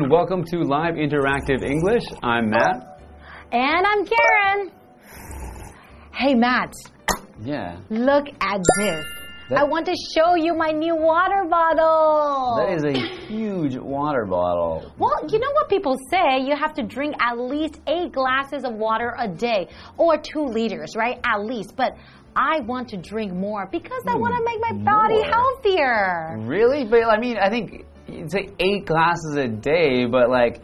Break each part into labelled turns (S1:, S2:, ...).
S1: And welcome to Live Interactive English. I'm Matt.
S2: And I'm Karen. Hey, Matt,
S1: Yeah.
S2: look at this.
S1: That-
S2: I want to show you my new water bottle.
S1: That is a huge water bottle.
S2: Well, you know what people say? You have to drink at least eight glasses of water a day, or two liters, right? At least. But I want to drink more because I want to make my body
S1: more.
S2: healthier.
S1: Really? But I mean, I think say eight glasses a day, but like,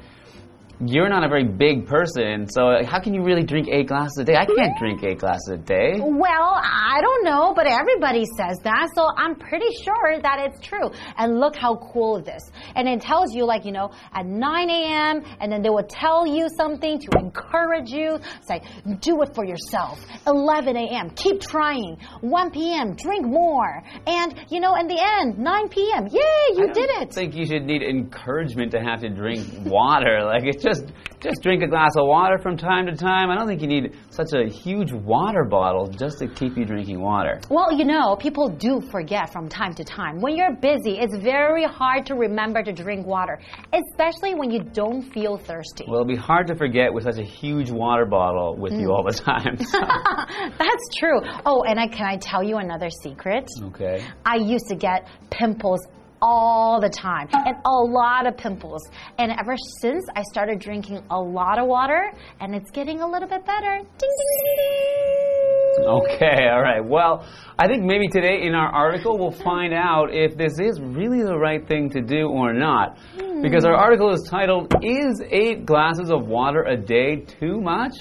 S1: you're not a very big person, so how can you really drink eight glasses a day? I can't drink eight glasses a day.
S2: Well, I don't know, but everybody says that, so I'm pretty sure that it's true. And look how cool this. And it tells you, like, you know, at 9 a.m., and then they will tell you something to encourage you. Say, do it for yourself. 11 a.m., keep trying. 1 p.m., drink more. And, you know, in the end, 9 p.m., yay, you
S1: I
S2: did it.
S1: think you should need encouragement to have to drink water. Like it's just just drink a glass of water from time to time. I don't think you need such a huge water bottle just to keep you drinking water.
S2: Well, you know, people do forget from time to time. When you're busy, it's very hard to remember to drink water, especially when you don't feel thirsty.
S1: Well, it'll be hard to forget with such a huge water bottle with you mm. all the time. So,
S2: That's true. Oh, and I, can I tell you another secret?
S1: okay.
S2: I used to get pimples all the time and a lot of pimples. And ever since I started drinking a lot of water, and it's getting a little bit better. Ding, ding, ding, ding.
S1: Okay, all right. Well, I think maybe today in our article we'll find out if this is really the right thing to do or not. Because our article is titled, Is Eight Glasses of Water a Day Too Much?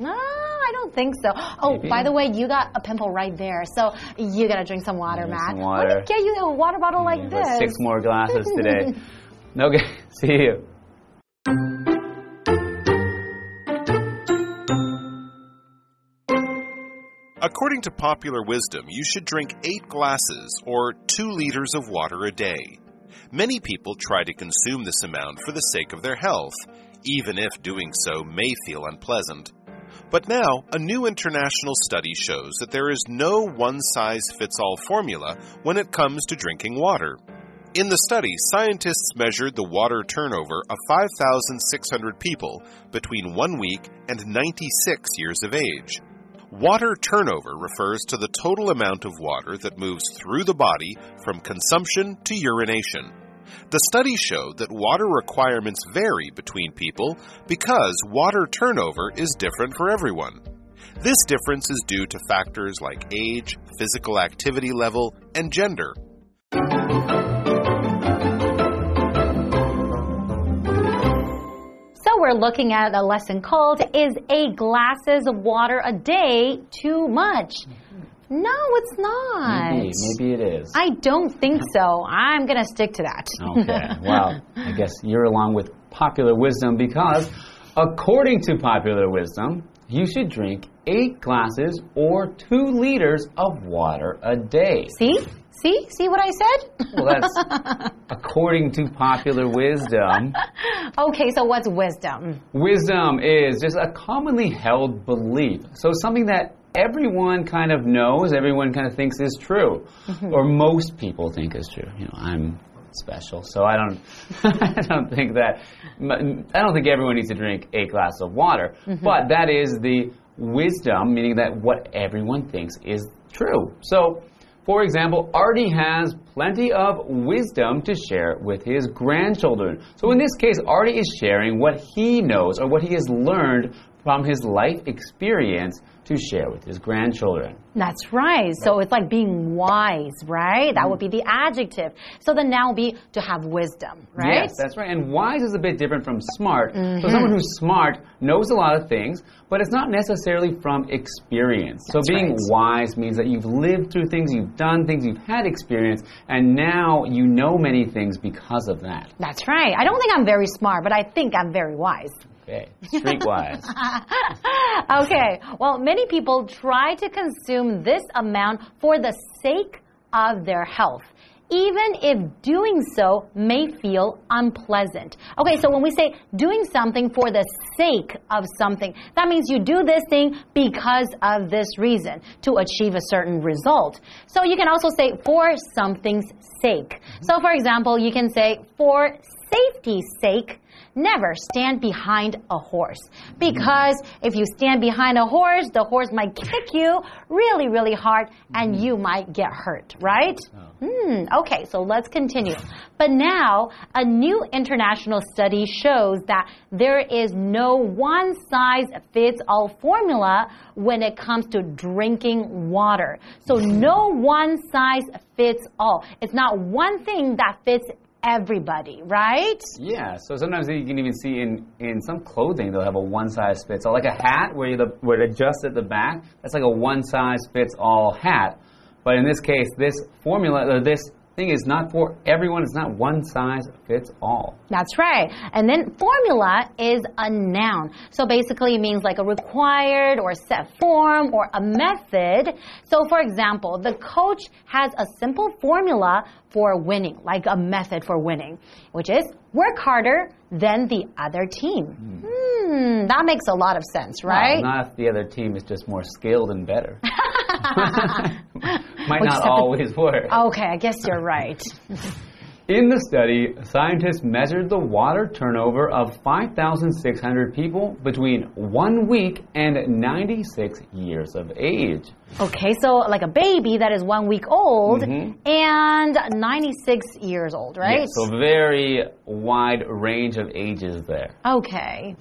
S2: Ah, don't think so. Oh,
S1: Maybe.
S2: by the way, you got a pimple right there, so you gotta drink some water,
S1: Yeah,
S2: Matt.
S1: some
S2: Let
S1: water.
S2: me get you a water bottle like this.
S1: Six more glasses today. No, okay, see you.
S3: According to popular wisdom, you should drink eight glasses, or two liters of water a day. Many people try to consume this amount for the sake of their health, even if doing so may feel unpleasant. But now, a new international study shows that there is no one size fits all formula when it comes to drinking water. In the study, scientists measured the water turnover of 5,600 people between one week and 96 years of age. Water turnover refers to the total amount of water that moves through the body from consumption to urination. The study showed that water requirements vary between people because water turnover is different for everyone. This difference is due to factors like age, physical activity level, and gender.
S2: So we're looking at a lesson called Is Eight Glasses of Water a Day Too Much? No, it's not.
S1: Maybe, maybe it is.
S2: I don't think so. I'm gonna stick to that.
S1: Okay, well, I guess you're along with popular wisdom because, according to popular wisdom, you should drink eight glasses or two liters of water a day.
S2: See? See? See what I said?
S1: Well, that's according to popular wisdom.
S2: okay, so what's wisdom?
S1: Wisdom is just a commonly held belief. So something that everyone kind of knows, everyone kind of thinks is true, mm-hmm. or most people think is true. You know, I'm special, so I don't, I don't think that, I don't think everyone needs to drink a glass of water. Mm-hmm. But that is the wisdom, meaning that what everyone thinks is true. So. For example, Artie has plenty of wisdom to share with his grandchildren. So in this case, Artie is sharing what he knows or what he has learned from his life experience to share with his grandchildren.
S2: That's right. So it's like being wise, right? That would be the adjective. So the noun would be to have wisdom, right?
S1: Yes, that's right. And wise is a bit different from smart. So mm-hmm. someone who's smart knows a lot of things, but it's not necessarily from experience. so being
S2: right.
S1: wise means that you've lived through things, you've done things, you've had experience, and now you know many things because of that.
S2: That's right. I don't think I'm very smart, but I think I'm very wise.
S1: Okay, streetwise.
S2: okay. Well, many people try to consume this amount for the sake of their health, even if doing so may feel unpleasant. Okay, so when we say doing something for the sake of something, that means you do this thing because of this reason to achieve a certain result. So you can also say for something's sake. So for example, you can say for safety's sake, never stand behind a horse. Because if you stand behind a horse, the horse might kick you really, really hard and you might get hurt, right? Hmm, okay, so let's continue. But now, a new international study shows that there is no one size fits all formula when it comes to drinking water. So, no one size fits all. It's not one thing that fits everybody, right?
S1: Yeah, so sometimes you can even see in, in some clothing they'll have a one size fits all, like a hat where you the where it adjusts at the back. That's like a one size fits all hat. But in this case, this formula, or this thing is not for everyone. It's not one size fits all.
S2: That's right. And then formula is a noun. So basically it means like a required or set form or a method. So for example, the coach has a simple formula for winning, like a method for winning, which is work harder than the other team. Hmm, that makes a lot of sense, right?
S1: Well, not if the other team is just more skilled and better. Might
S2: We just have
S1: not always work.
S2: Okay, I guess you're right.
S1: In the study, scientists measured the water turnover of 5,600 people between one week and 96 years of age.
S2: Okay, so like a baby that is one week old mm-hmm. and 96 years old, right?
S1: Yes, so very wide range of ages there.
S2: Okay.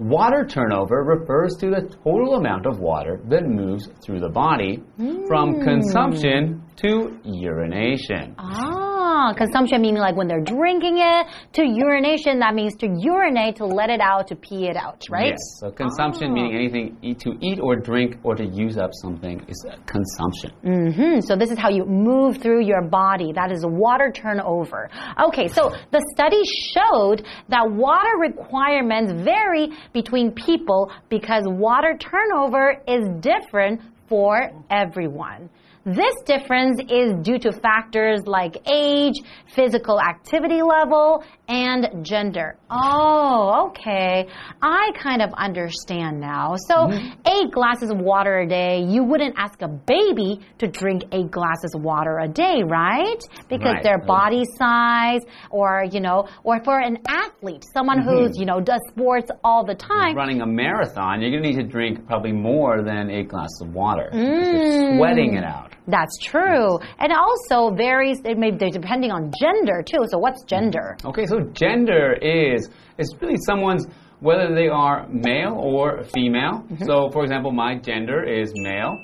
S1: Water turnover refers to the total amount of water that moves through the body from consumption to urination.
S2: Ah, consumption meaning like when they're drinking it, to urination, that means to urinate, to let it out, to pee it out, right?
S1: Yes. So consumption meaning anything eat, to eat or drink or to use up something is consumption.
S2: hmm So this is how you move through your body. That is water turnover. Okay, so the study showed that water requirements vary between people because water turnover is different for everyone. This difference is due to factors like age, physical activity level, and gender. Oh, okay. I kind of understand now. So, mm-hmm. eight glasses of water a day, you wouldn't ask a baby to drink eight glasses of water a day, right? Because
S1: Right.
S2: their uh-huh. body size, or, you know, or for an athlete, someone mm-hmm. who's, you know, does sports all the time.
S1: Running a marathon, you're going to need to drink probably more than eight glasses of water. because You're mm. sweating it out.
S2: That's true. And also varies, it may be depending on gender too. So, what's mm-hmm. gender?
S1: Okay, so gender is it's really someone's whether they are male or female. Mm-hmm. So, for example, my gender is male,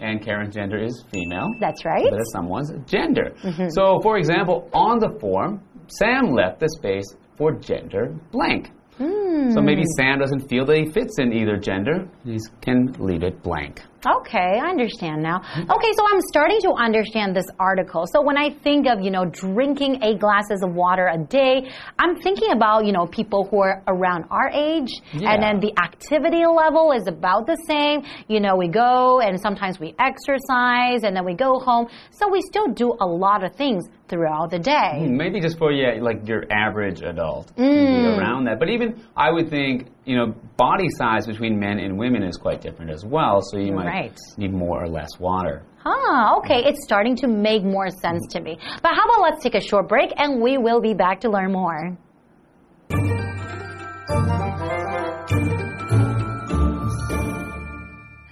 S1: and Karen's gender is female.
S2: That's right.
S1: That is someone's gender. Mm-hmm. So, for example, on the form, Sam left the space for gender blank. Mm. So maybe hmm. Sam doesn't feel that he fits in either gender. He can leave it blank.
S2: Okay, I understand now. Okay, so I'm starting to understand this article. So when I think of, you know, drinking eight glasses of water a day, I'm thinking about, you know, people who are around our age
S1: Yeah.
S2: and then the activity level is about the same. You know, we go and sometimes we exercise and then we go home. So we still do a lot of things throughout the day.
S1: Hmm, maybe just for yeah, like your average adult, maybe hmm. around that. But even I would think, you know, body size between men and women is quite different as well. So you might
S2: Right.
S1: need more or less water.
S2: Ah, okay, it's starting to make more sense to me. But how about let's take a short break and we will be back to learn more.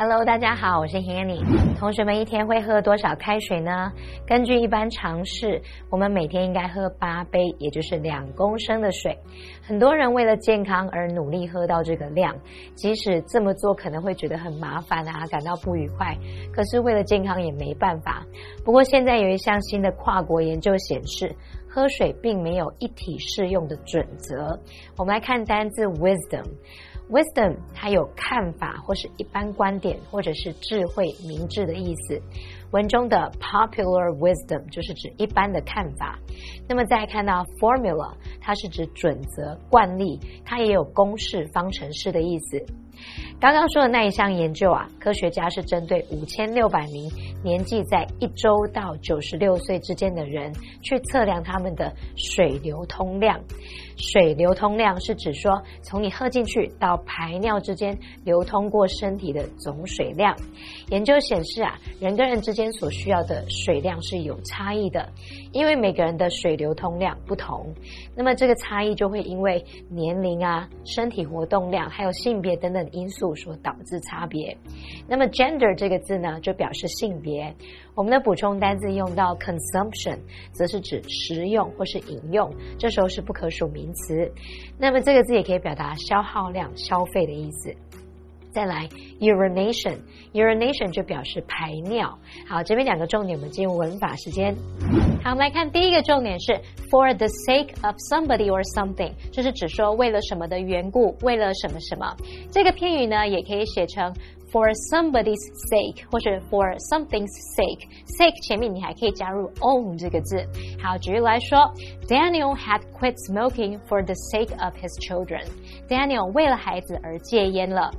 S4: Hello，大家好，我是 Hanny。同学们一天会喝多少开水呢？根据一般常识，我们每天应该喝八杯，也就是两公升的水。很多人为了健康而努力喝到这个量，即使这么做可能会觉得很麻烦啊，感到不愉快，可是为了健康也没办法。不过现在有一项新的跨国研究显示，喝水并没有一体适用的准则。我们来看单字 wisdom。Wisdom 它有看法或是一般观点或者是智慧、明智的意思。文中的 popular wisdom 就是指一般的看法。那么再看到 formula，它是指准则、惯例，它也有公式、方程式的意思。刚刚说的那一项研究啊，科学家是针对五千六百名年纪在一周到九十六岁之间的人，去测量他们的水流通量。水流通量是指说，从你喝进去到排尿之间流通过身体的总水量。研究显示啊，人跟人之间所需要的水量是有差异的，因为每个人的水流通量不同。那么这个差异就会因为年龄啊、身体活动量还有性别等等因素所导致差别。那么 gender 这个字呢，就表示性别。我们的补充单字用到 consumption，则是指食用或是饮用，这时候是不可数名名词。那么这个字也可以表达消耗量、消费的意思。再来 urination，urination 就表示排尿。好，这边两个重点，我们进入文法时间。好，我们来看第一个重点是 for the sake of somebody or something，就是指说为了什么的缘故，为了什么什么。这个片语呢，也可以写成 for somebody's sake，或者 for something's sake。sake 前面你还可以加入 own 这个字。好，举例来说，Daniel had quit smoking for the sake of his children。Daniel 为了孩子而戒烟了。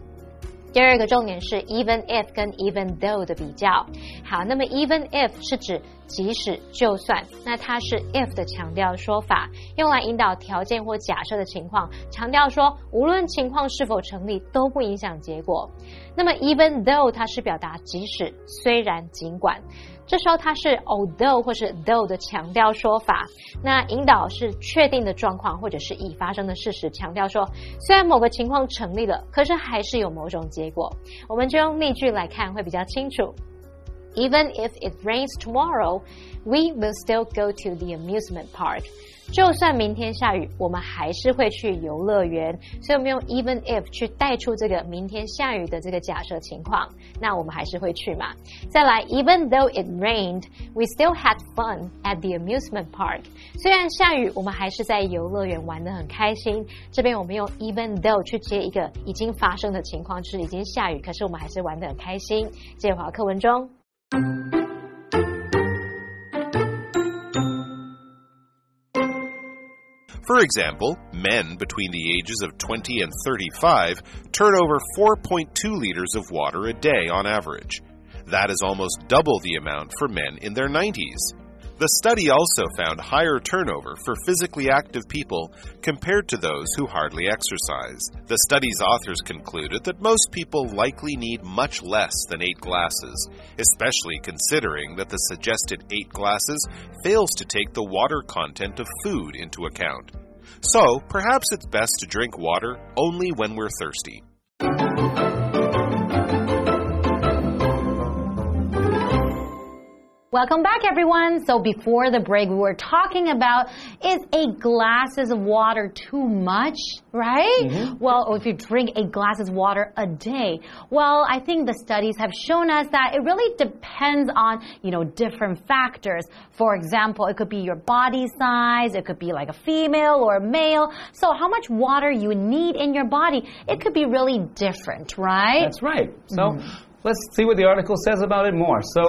S4: 第二个重点是 even if 跟 even though 的比较。好，那么 even if 是指即使就算，那它是 if 的强调说法，用来引导条件或假设的情况，强调说无论情况是否成立都不影响结果。那么 even though 它是表达即使、虽然、尽管。这时候它是 although 或是 though 的强调说法，那引导是确定的状况或者是已发生的事实，强调说虽然某个情况成立了，可是还是有某种结果。我们就用例句来看会比较清楚。Even if it rains tomorrow, we will still go to the amusement park. 就算明天下雨，我们还是会去游乐园。所以，我们用 even if 去带出这个明天下雨的这个假设情况，那我们还是会去嘛？再来，Even though it rained, we still had fun at the amusement park. 虽然下雨，我们还是在游乐园玩的很开心。这边我们用 even though 去接一个已经发生的情况，就是已经下雨，可是我们还是玩的很开心。接着回课文中。
S3: For example, men between the ages of 20 and 35 turn over 4.2 liters of water a day on average. That is almost double the amount for men in their 90s. The study also found higher turnover for physically active people compared to those who hardly exercise. The study's authors concluded that most people likely need much less than eight glasses, especially considering that the suggested eight glasses fails to take the water content of food into account. So, perhaps it's best to drink water only when we're thirsty.
S2: Welcome back, everyone. So before the break, we were talking about is a glasses of water too much, right? Mm -hmm. Well, if you drink eight glasses of water a day, well, I think the studies have shown us that it really depends on you know different factors. For example, it could be your body size, it could be like a female or a male. So how much water you need in your body, it could be really different, right?
S1: That's right. So. Mm -hmm. Let's see what the article says about it more. So,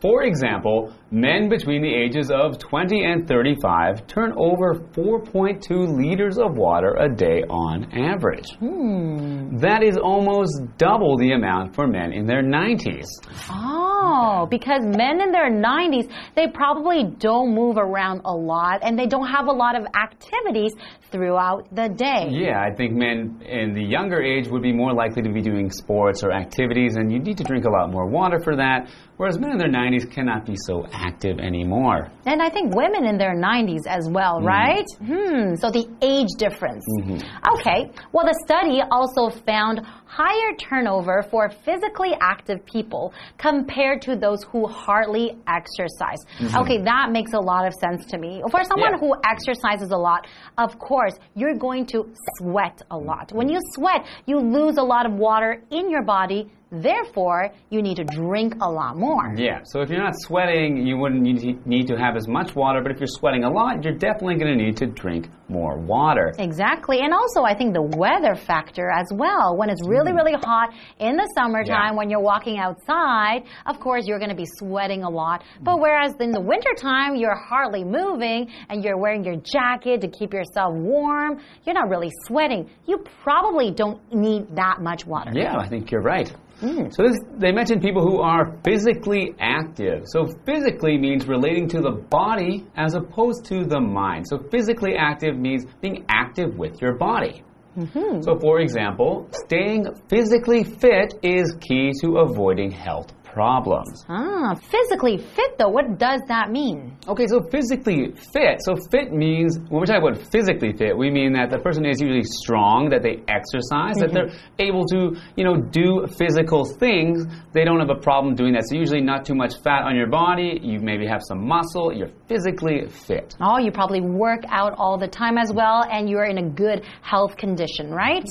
S1: for example, men between the ages of 20 and 35 turn over 4.2 liters of water a day on average. Hmm. That is almost double the amount for men in their 90s.
S2: Oh, because men in their 90s, they probably don't move around a lot and they don't have a lot of activities throughout the day.
S1: Yeah, I think men in the younger age would be more likely to be doing sports or activities, and you need to drink a lot more water for that, whereas men in their 90s cannot be so active anymore.
S2: And I think women in their 90s as well, mm. right? Hmm, so the age difference. Mm -hmm. Okay, well, the study also found higher turnover for physically active people compared to those who hardly exercise. Mm -hmm. Okay, that makes a lot of sense to me. For someone yeah. who exercises a lot, of course, you're going to sweat a lot. When you sweat, you lose a lot of water in your body Therefore, you need to drink a lot more.
S1: Yeah, so if you're not sweating, you wouldn't need to have as much water, but if you're sweating a lot, you're definitely going to need to drink more water.
S2: Exactly, and also I think the weather factor as well. When it's really, mm. really hot in the summertime, yeah. when you're walking outside, of course, you're going to be sweating a lot. But whereas in the wintertime, you're hardly moving and you're wearing your jacket to keep yourself warm, you're not really sweating. You probably don't need that much water.
S1: Yeah, I think you're right. Hmm. So this, they mentioned people who are physically active. So physically means relating to the body as opposed to the mind. So physically active means being active with your body. Mm-hmm. So, for example, staying physically fit is key to avoiding health problems.
S2: Ah, physically fit though, what does that mean?
S1: Okay, so physically fit. So fit means when we talk about physically fit, we mean that the person is usually strong, that they exercise, that they're able to, you know, do physical things. They don't have a problem doing that. So usually not too much fat on your body. You maybe have some muscle. You're physically fit.
S2: Oh, you probably work out all the time as well, and you're in a good health condition, right?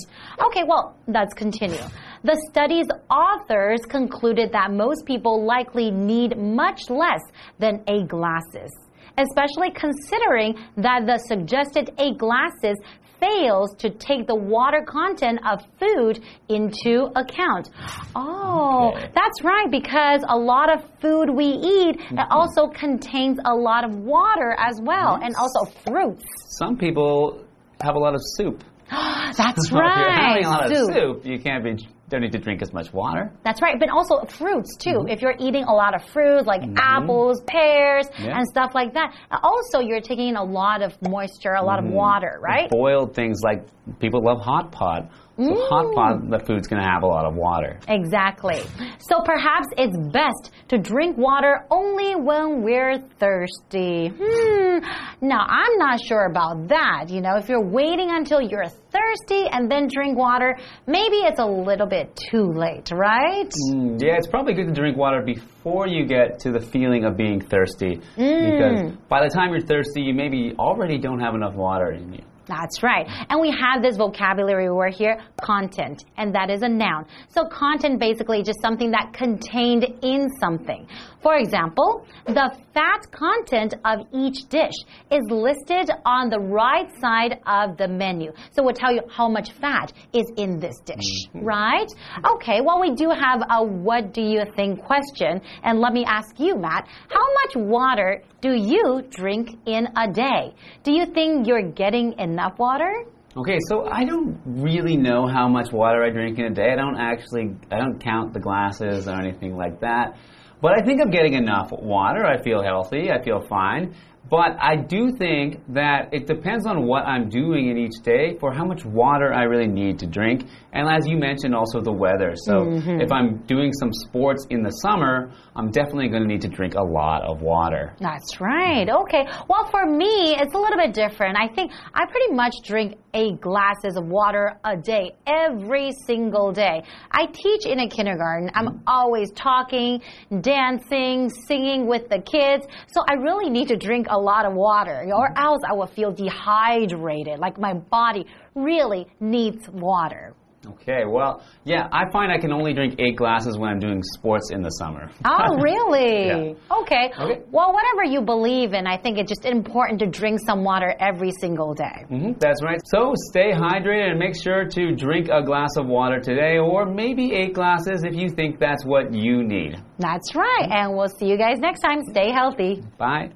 S2: Okay, well, let's continue. The study's authors concluded that most people likely need much less than eight glasses, especially considering that the suggested eight glasses fails to take the water content of food into account. Oh,
S1: Okay.
S2: that's right, because a lot of food we eat it mm-hmm. also contains a lot of water as well, and also fruits.
S1: Some people have a lot of soup.
S2: That's
S1: So if you're
S2: right.
S1: having a lot
S2: soup.
S1: of soup, you can't be don't need to drink as much water.
S2: That's right, but also fruits too. Mm-hmm. If you're eating a lot of fruit like mm-hmm. apples, pears,
S1: Yeah.
S2: and stuff like that, uh, also you're taking in a lot of moisture, a lot of mm-hmm. water, right?
S1: Boiled things like people love hot pot. So hot pot, the food's going to have a lot of water.
S2: Exactly. So perhaps it's best to drink water only when we're thirsty. Hmm. Now, I'm not sure about that. You know, if you're waiting until you're thirsty and then drink water, maybe it's a little bit too late, right?
S1: Mm, Yeah, it's probably good to drink water before you get to the feeling of being thirsty. Because by the time you're thirsty, you maybe already don't have enough water in you.
S2: That's right. And we have this vocabulary word here, content, and that is a noun. So content basically just something that contained in something. For example, the fat content of each dish is listed on the right side of the menu. So we'll tell you how much fat is in this dish, mm-hmm. right? Okay, well we do have a what do you think question, and let me ask you, Matt, how much water do you drink in a day? Do you think you're getting enough water?
S1: Okay, so I don't really know how much water I drink in a day. I don't actually, I don't count the glasses or anything like that. But I think I'm getting enough water. I feel healthy. I feel fine. But I do think that it depends on what I'm doing in each day for how much water I really need to drink. And as you mentioned, also the weather. So mm-hmm. if I'm doing some sports in the summer, I'm definitely going to need to drink a lot of water.
S2: That's right. Okay. Well, for me, it's a little bit different. I think I pretty much drink eight glasses of water a day, every single day. I teach in a kindergarten. I'm mm-hmm. always talking, dancing, singing with the kids. So I really need to drink a lot of water, or else I will feel dehydrated. Like my body really needs water.
S1: Okay, well, yeah, I find I can only drink eight glasses when I'm doing sports in the summer.
S2: Oh, really?
S1: Yeah.
S2: Okay.
S1: Okay.
S2: Well, whatever you believe in, I think it's just important to drink some water every single day.
S1: hmm that's right. So stay hydrated and make sure to drink a glass of water today, or maybe eight glasses if you think that's what you need.
S2: That's right. And we'll see you guys next time. Stay healthy.
S1: Bye.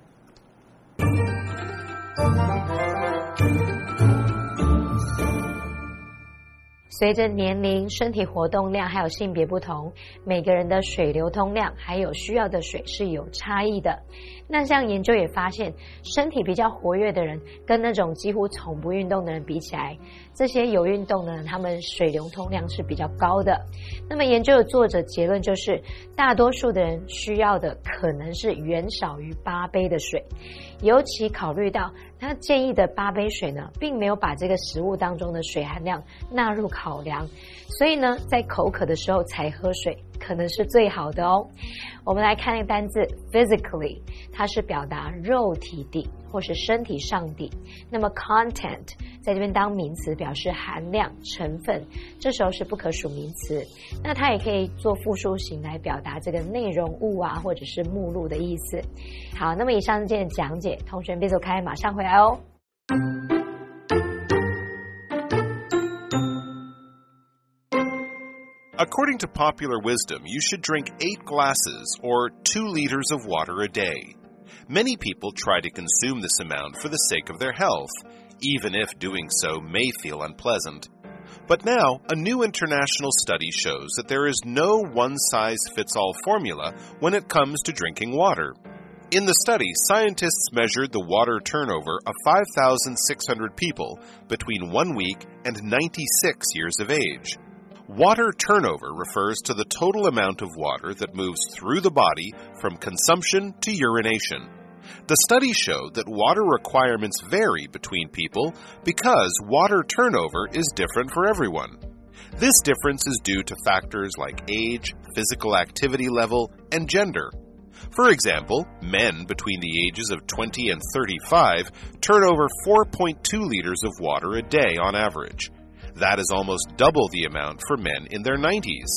S4: 随着年龄、身体活动量还有性别不同，每个人的水流通量还有需要的水是有差异的。那像研究也发现，身体比较活跃的人跟那种几乎从不运动的人比起来，这些有运动的人，他们水流通量是比较高的。那么研究的作者结论就是，大多数的人需要的可能是远少于八杯的水。尤其考虑到他建议的八杯水呢，并没有把这个食物当中的水含量纳入考量，所以呢，在口渴的时候才喝水，可能是最好的哦。我们来看那个单字 physically，它是表达肉体的或是身体上的。那么 content 在这边当名词，表示含量、成分，这时候是不可数名词。那它也可以做复数型来表达这个内容物啊，或者是目录的意思。好，那么以上是今天的讲解，同学别走开，马上回来哦。
S3: According to popular wisdom, you should drink eight glasses or two liters of water a day. Many people try to consume this amount for the sake of their health, even if doing so may feel unpleasant. But now, a new international study shows that there is no one size fits all formula when it comes to drinking water. In the study, scientists measured the water turnover of 5,600 people between one week and 96 years of age. Water turnover refers to the total amount of water that moves through the body from consumption to urination. The study showed that water requirements vary between people because water turnover is different for everyone. This difference is due to factors like age, physical activity level, and gender. For example, men between the ages of 20 and 35 turn over 4.2 liters of water a day on average. That is almost double the amount for men in their 90s.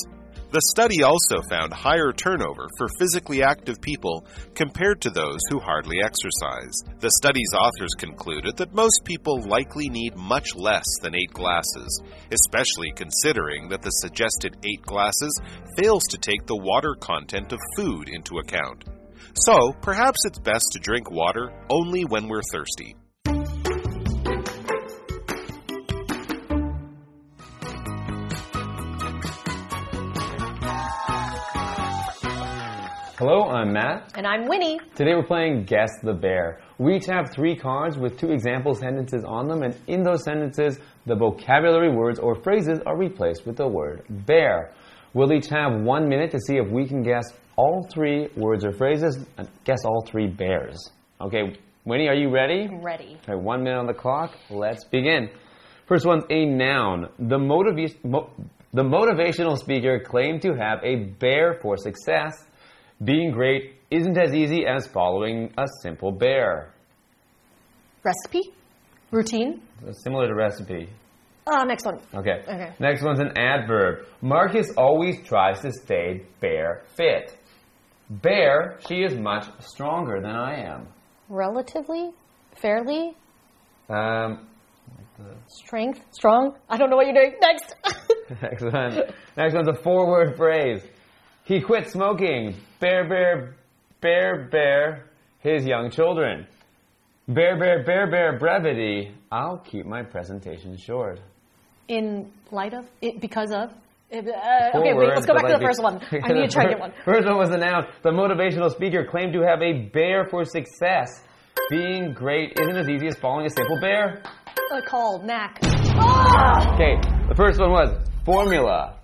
S3: The study also found higher turnover for physically active people compared to those who hardly exercise. The study's authors concluded that most people likely need much less than eight glasses, especially considering that the suggested eight glasses fails to take the water content of food into account. So, perhaps it's best to drink water only when we're thirsty.
S5: Hello, I'm Matt.
S6: And I'm Winnie.
S5: Today we're playing Guess the Bear. We each have three cards with two example sentences on them, and in those sentences, the vocabulary words or phrases are replaced with the word bear. We'll each have one minute to see if we can guess all three words or phrases and guess all three bears. Okay, Winnie, are you ready?
S6: Ready.
S5: Okay, one minute on the clock. Let's begin. First one's a noun. The, mo- the motivational speaker claimed to have a bear for success. Being great isn't as easy as following a simple bear.
S6: Recipe? Routine?
S5: Similar to recipe.
S6: Uh, next one.
S5: Okay.
S6: Okay.
S5: Next one's an adverb. Marcus always tries to stay bear fit. Bear, she is much stronger than I am.
S6: Relatively? Fairly?
S5: Um,
S6: Strength? Strong? I don't know what you're doing. Next.
S5: next one. Next one's a four-word phrase. He quit smoking. Bear, bear, bear, bear, his young children. Bear, bear, bear, bear, brevity. I'll keep my presentation short.
S6: In light of? It, because of? Uh, okay, wait, let's go back to
S5: like
S6: the first one. I need to try to get one.
S5: First one was the noun. The motivational speaker claimed to have a bear for success. Being great isn't as easy as following a simple bear.
S6: Uh, call, Mac.
S5: Okay, the first one was formula.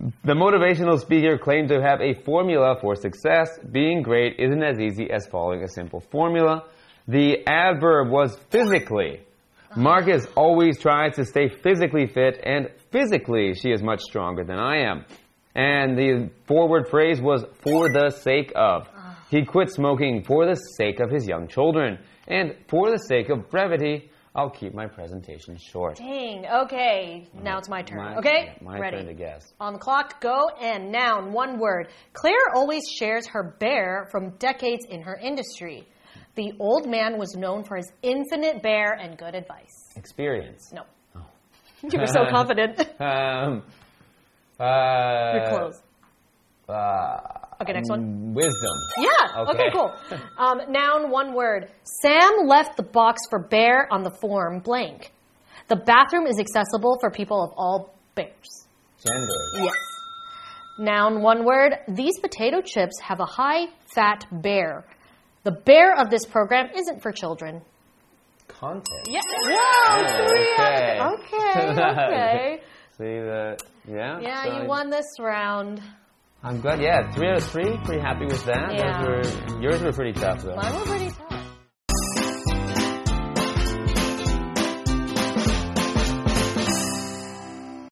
S5: The motivational speaker claimed to have a formula for success. Being great isn't as easy as following a simple formula. The adverb was physically. Marcus always tries to stay physically fit, and physically she is much stronger than I am. And the forward phrase was for the sake of. He quit smoking for the sake of his young children. And for the sake of brevity, I'll keep my presentation short.
S6: Dang. Okay. Now it's my turn.
S5: My-
S6: okay?
S5: My
S6: Ready.
S5: turn to guess.
S6: On the clock, go, and noun, one word. Claire always shares her bear from decades in her industry. The old man was known for his infinite bear and good advice.
S5: Experience.
S6: No. You were so confident.
S5: Um, uh,
S6: You're close.
S5: Uh,
S6: Okay, next one.
S5: Wisdom.
S6: Yeah. Okay,
S5: Okay.
S6: cool. Um, noun, one word. Sam left the box for bear on the form blank. The bathroom is accessible for people of all bears.
S5: Gender.
S6: Yes. Noun, one word. These potato chips have a high fat bear. The bear of this program isn't for children.
S5: Content.
S6: Yeah. Whoa, three
S5: okay.
S6: Okay, okay.
S5: See the yeah.
S6: Yeah,
S5: so
S6: you won this round.
S5: I'm glad. Yeah, three out of three. Pretty happy with that.
S6: Yeah.
S5: Were, yours were pretty tough though.
S6: Mine were pretty tough.